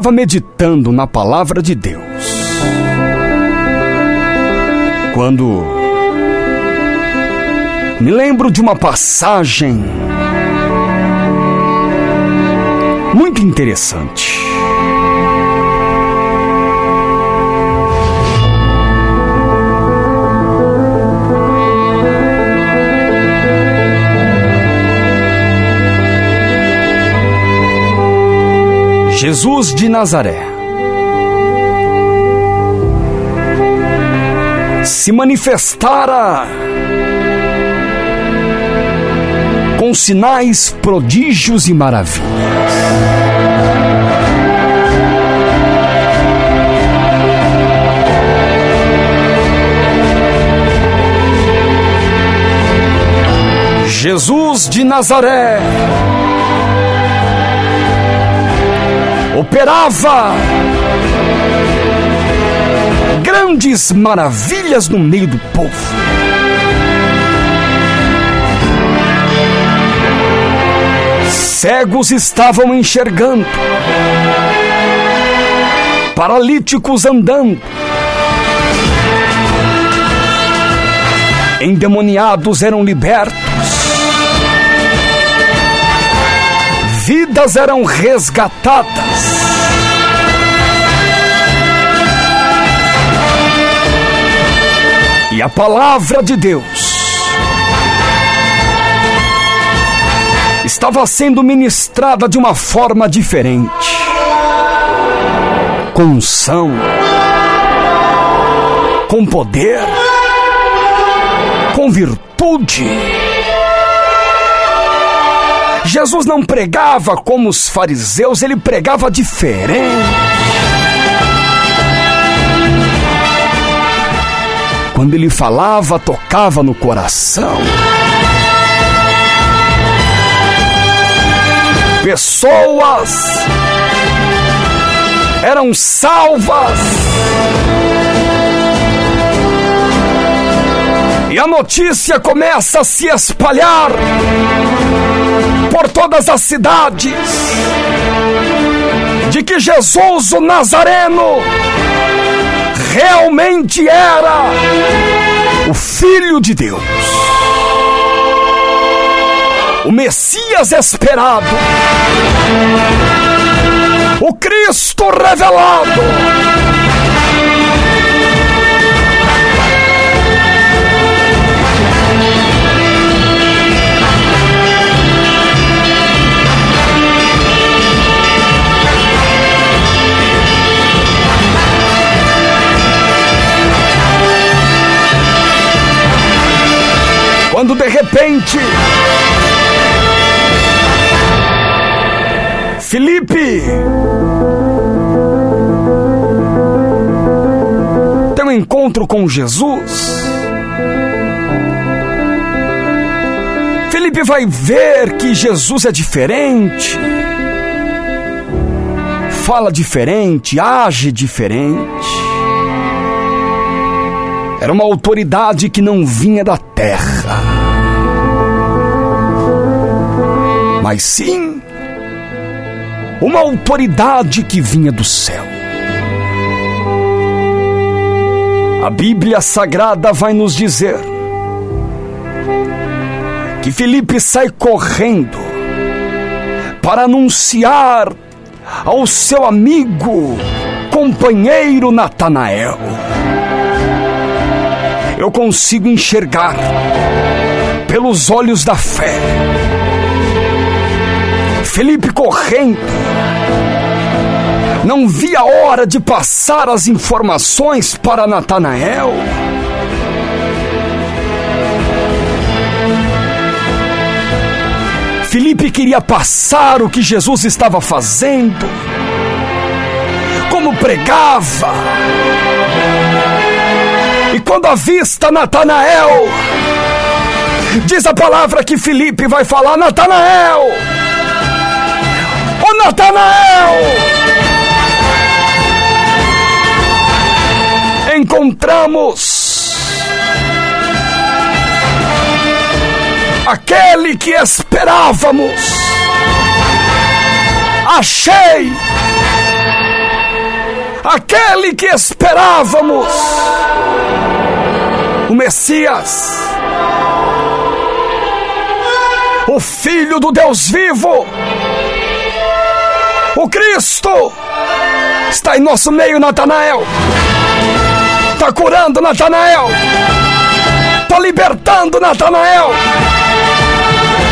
estava meditando na palavra de Deus. Quando me lembro de uma passagem muito interessante. Jesus de Nazaré se manifestara com sinais, prodígios e maravilhas. Jesus de Nazaré operava grandes maravilhas no meio do povo. Cegos estavam enxergando, paralíticos andando, endemoniados eram libertos, vidas eram resgatadas. A palavra de Deus estava sendo ministrada de uma forma diferente. Com unção, com poder, com virtude. Jesus não pregava como os fariseus, ele pregava diferente. Quando ele falava, tocava no coração. Pessoas eram salvas. E a notícia começa a se espalhar por todas as cidades de que Jesus o Nazareno realmente era o Filho de Deus, o Messias esperado, o Cristo revelado. De repente Felipe tem um encontro com Jesus. Felipe vai ver que Jesus é diferente, fala diferente, age diferente. Era uma autoridade que não vinha da terra. Mas sim uma autoridade que vinha do céu. A Bíblia Sagrada vai nos dizer que Felipe sai correndo para anunciar ao seu amigo, companheiro Natanael. Eu consigo enxergar pelos olhos da fé Felipe correndo. Não via hora de passar as informações para Natanael. Felipe queria passar o que Jesus estava fazendo, como pregava. E quando avista Natanael, diz a palavra que Felipe vai falar: Natanael! Natanael! Encontramos aquele que esperávamos. Achei aquele que esperávamos, o Messias, o Filho do Deus vivo, o Cristo, está em nosso meio, Natanael. Está curando, Natanael. Está libertando, Natanael.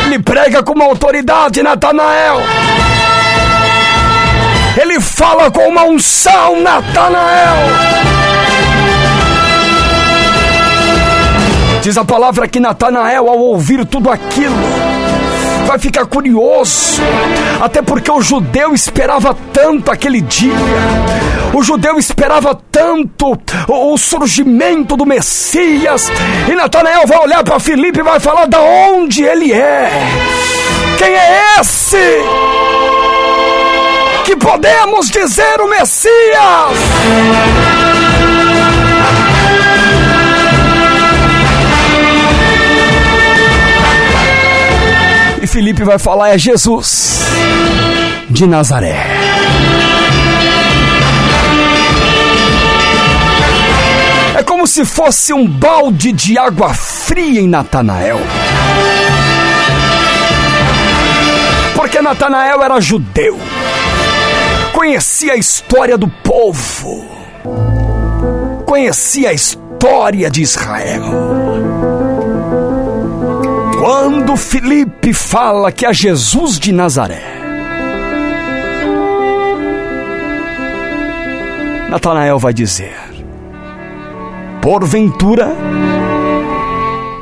Ele prega com uma autoridade, Natanael. Ele fala com uma unção, Natanael. Diz a palavra que Natanael, ao ouvir tudo aquilo, vai ficar curioso, até porque o judeu esperava tanto aquele dia, o judeu esperava tanto o, surgimento do Messias, e Natanael vai olhar para Filipe e vai falar da onde ele é. Quem é esse? que podemos dizer o Messias. Felipe vai falar: é Jesus de Nazaré. É como se fosse um balde de água fria em Natanael. Porque Natanael era judeu conhecia a história do povo, conhecia a história de Israel. Quando Felipe fala que é Jesus de Nazaré, Natanael vai dizer: Porventura,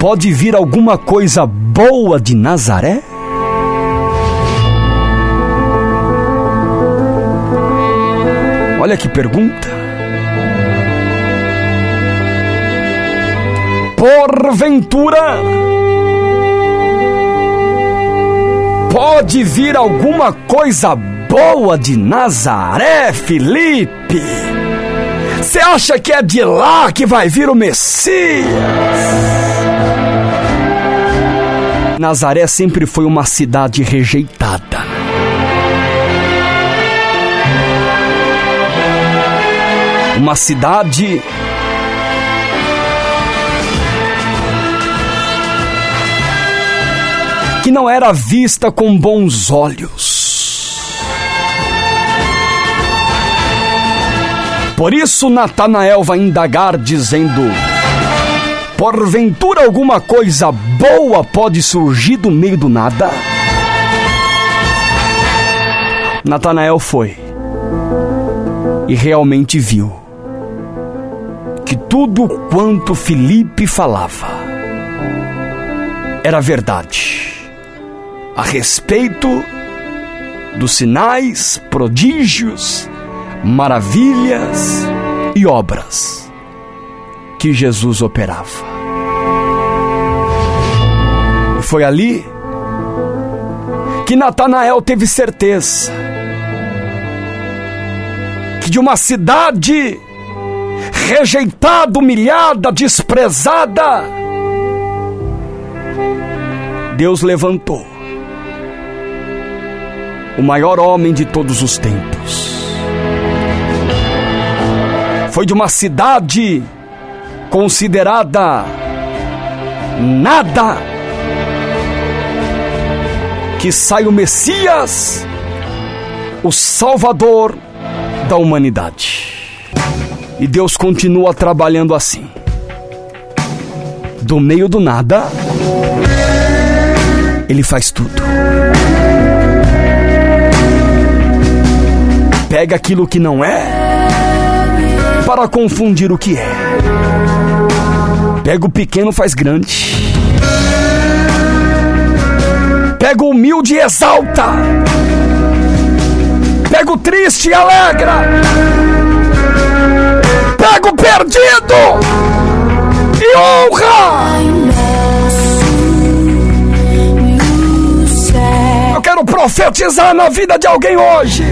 pode vir alguma coisa boa de Nazaré? Olha que pergunta. Porventura, pode vir alguma coisa boa de Nazaré, Felipe? Você acha que é de lá que vai vir o Messias? Nazaré sempre foi uma cidade rejeitada. uma cidade que não era vista com bons olhos. Por isso Natanael vai indagar dizendo: Porventura alguma coisa boa pode surgir do meio do nada? Natanael foi e realmente viu que tudo quanto Felipe falava era verdade a respeito dos sinais, prodígios, maravilhas e obras que Jesus operava. Foi ali que Natanael teve certeza que de uma cidade rejeitada, humilhada, desprezada, Deus levantou o maior homem de todos os tempos. Foi de uma cidade considerada nada que sai o Messias, o Salvador da humanidade. E Deus continua trabalhando assim. Do meio do nada, Ele faz tudo. Pega aquilo que não é para confundir o que é. Pega o pequeno, faz grande. Pega o humilde e exalta. Pega o triste e alegra pega o perdido e honra. Profetizar na vida de alguém hoje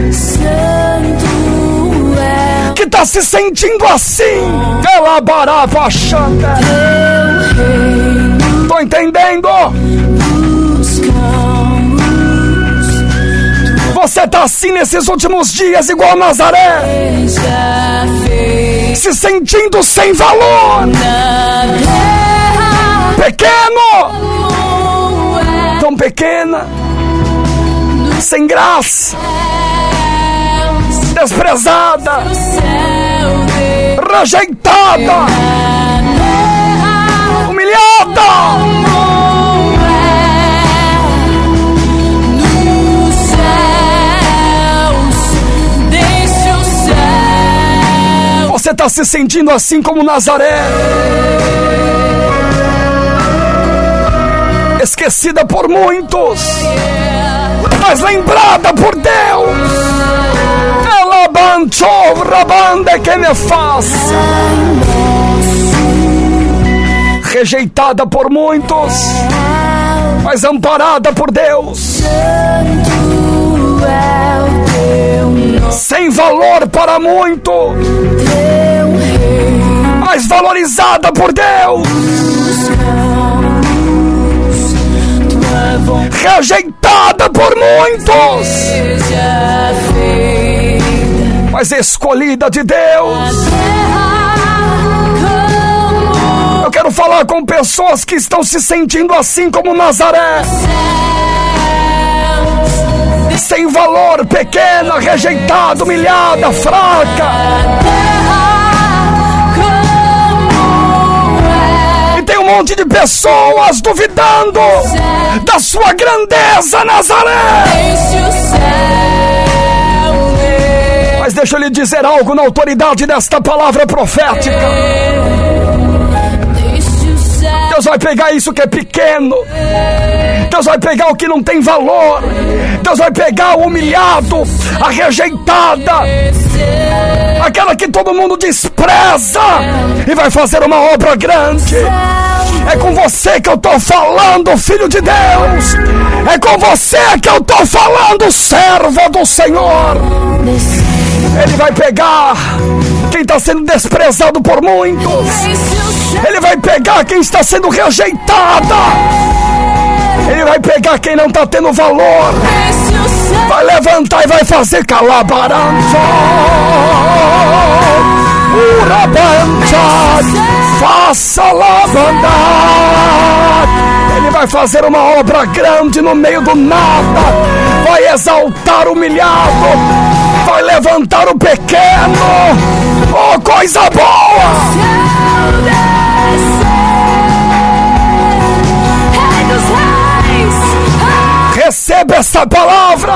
que está se sentindo assim. Pela barava chanta. Tô entendendo? Você está assim nesses últimos dias, igual Nazaré, se sentindo sem valor, pequeno, tão pequena, sem graça, desprezada, rejeitada, humilhada. Você está se sentindo assim como Nazaré? Esquecida por muitos, mas lembrada por Deus. Ela banchou rabande que me faz. Rejeitada por muitos, mas amparada por Deus sem valor para muito, mas valorizada por Deus, rejeitada por muitos, mas escolhida de Deus. Eu quero falar com pessoas que estão se sentindo assim como Nazaré sem valor, pequena, rejeitada, humilhada, fraca. E tem um monte de pessoas duvidando da sua grandeza, Nazaré. Mas deixa eu lhe dizer algo na autoridade desta palavra profética. Deus vai pegar isso que é pequeno. Deus vai pegar o que não tem valor. Deus vai pegar o humilhado, a rejeitada, aquela que todo mundo despreza e vai fazer uma obra grande. É com você que eu estou falando, filho de Deus. É com você que eu estou falando, servo do Senhor. Ele vai pegar quem está sendo desprezado por muitos. Ele vai pegar quem está sendo rejeitada. Ele vai pegar quem não está tendo valor. Vai levantar e vai fazer calabarança. Urabanja, faça lavandar. Ele vai fazer uma obra grande no meio do nada. Vai exaltar o humilhado. Vai levantar o pequeno. Oh, coisa boa! Receba essa palavra.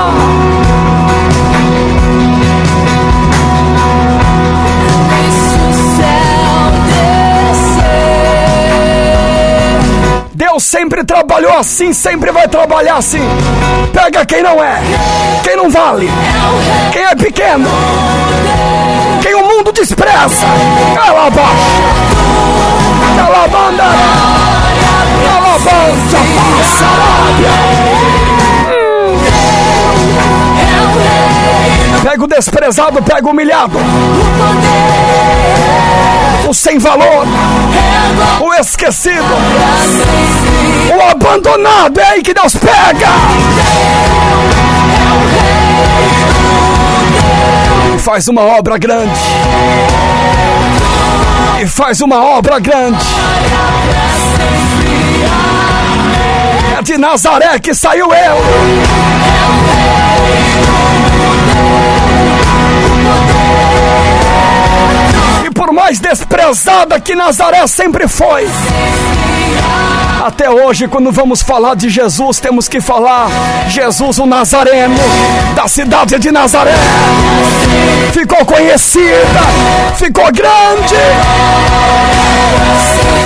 Deus sempre trabalhou assim, sempre vai trabalhar assim. Pega quem não é, quem não vale, quem é pequeno, quem o mundo despreza. Cala a baixa, cala a banda, cala a banda, Pega o desprezado, pega o humilhado. O sem valor. O esquecido. O abandonado. É aí que Deus pega. E faz uma obra grande. E faz uma obra grande. É de Nazaré que saiu eu. Por mais desprezada que Nazaré sempre foi, até hoje, quando vamos falar de Jesus, temos que falar Jesus o Nazareno, da cidade de Nazaré. Ficou conhecida, ficou grande,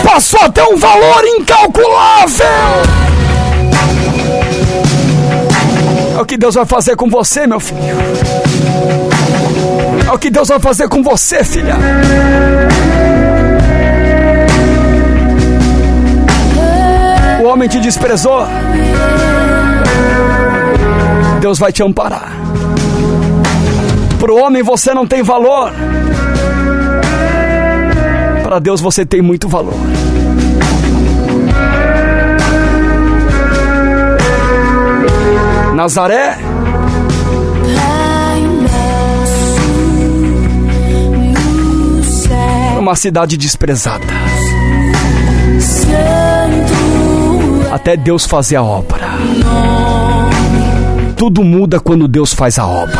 passou a ter um valor incalculável. É o que Deus vai fazer com você, meu filho. É o que Deus vai fazer com você, filha. O homem te desprezou. Deus vai te amparar. Para o homem você não tem valor. Para Deus você tem muito valor. Nazaré uma cidade desprezada. Até Deus fazer a obra. Tudo muda quando Deus faz a obra.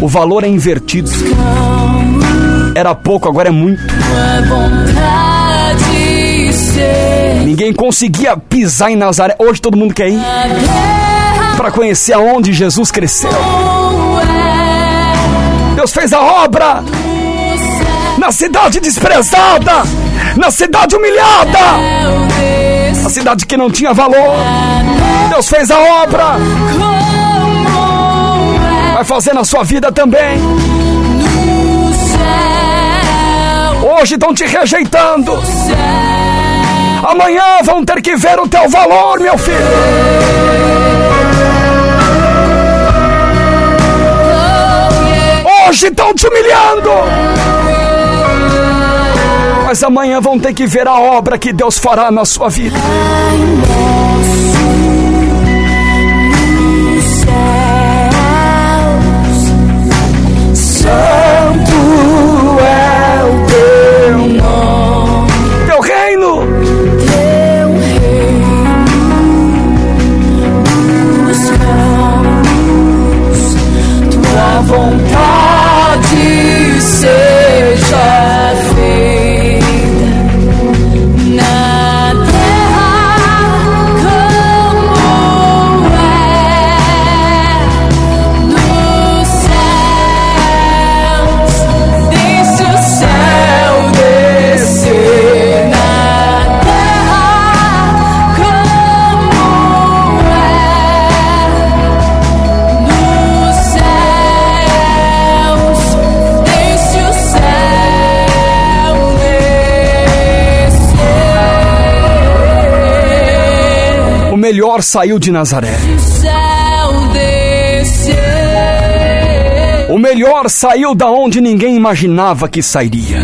O valor é invertido. Era pouco, agora é muito. Ninguém conseguia pisar em Nazaré. Hoje todo mundo quer ir para conhecer aonde Jesus cresceu. Deus fez a obra na cidade desprezada, na cidade humilhada, a cidade que não tinha valor. Deus fez a obra. Vai fazer na sua vida também. Hoje estão te rejeitando. Amanhã vão ter que ver o teu valor, meu filho. Hoje estão te humilhando. Mas amanhã vão ter que ver a obra que Deus fará na sua vida. Melhor saiu de Nazaré. O melhor saiu da onde ninguém imaginava que sairia.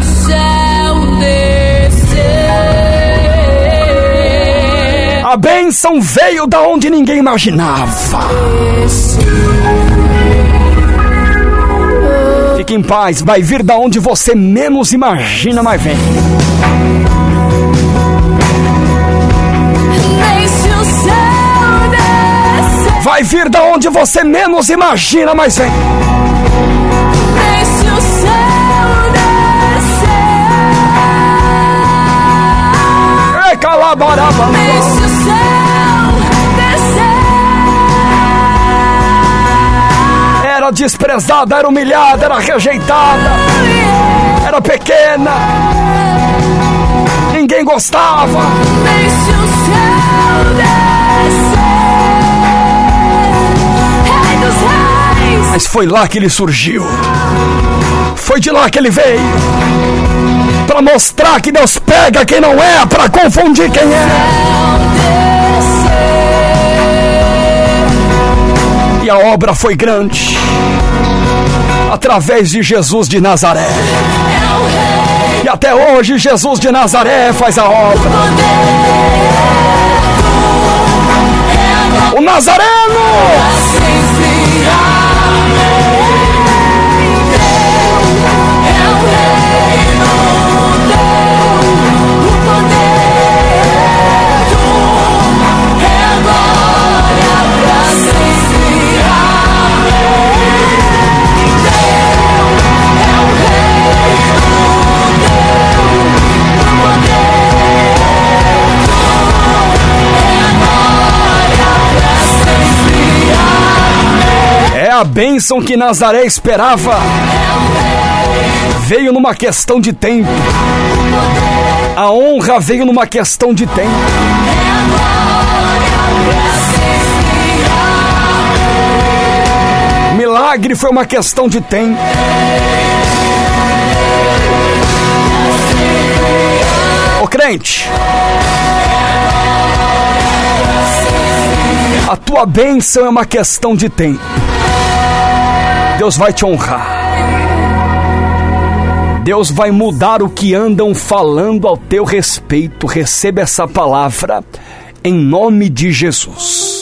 A bênção veio da onde ninguém imaginava. Fique em paz, vai vir da onde você menos imagina, mas vem. Vai vir da onde você menos imagina, mas vem. Deixe o céu descer. Ei, calabaraba. Deixe o céu descer. Era desprezada, era humilhada, era rejeitada, era pequena. Ninguém gostava. Deixe o céu descer. Mas foi lá que ele surgiu. Foi de lá que ele veio. Para mostrar que Deus pega quem não é, para confundir quem é. E a obra foi grande. Através de Jesus de Nazaré. E até hoje Jesus de Nazaré faz a obra. O Nazareno! A bênção que Nazaré esperava veio numa questão de tempo. A honra veio numa questão de tempo. Milagre foi uma questão de tempo. Ô crente, a tua bênção é uma questão de tempo. Deus vai te honrar. Deus vai mudar o que andam falando ao teu respeito. Receba essa palavra em nome de Jesus.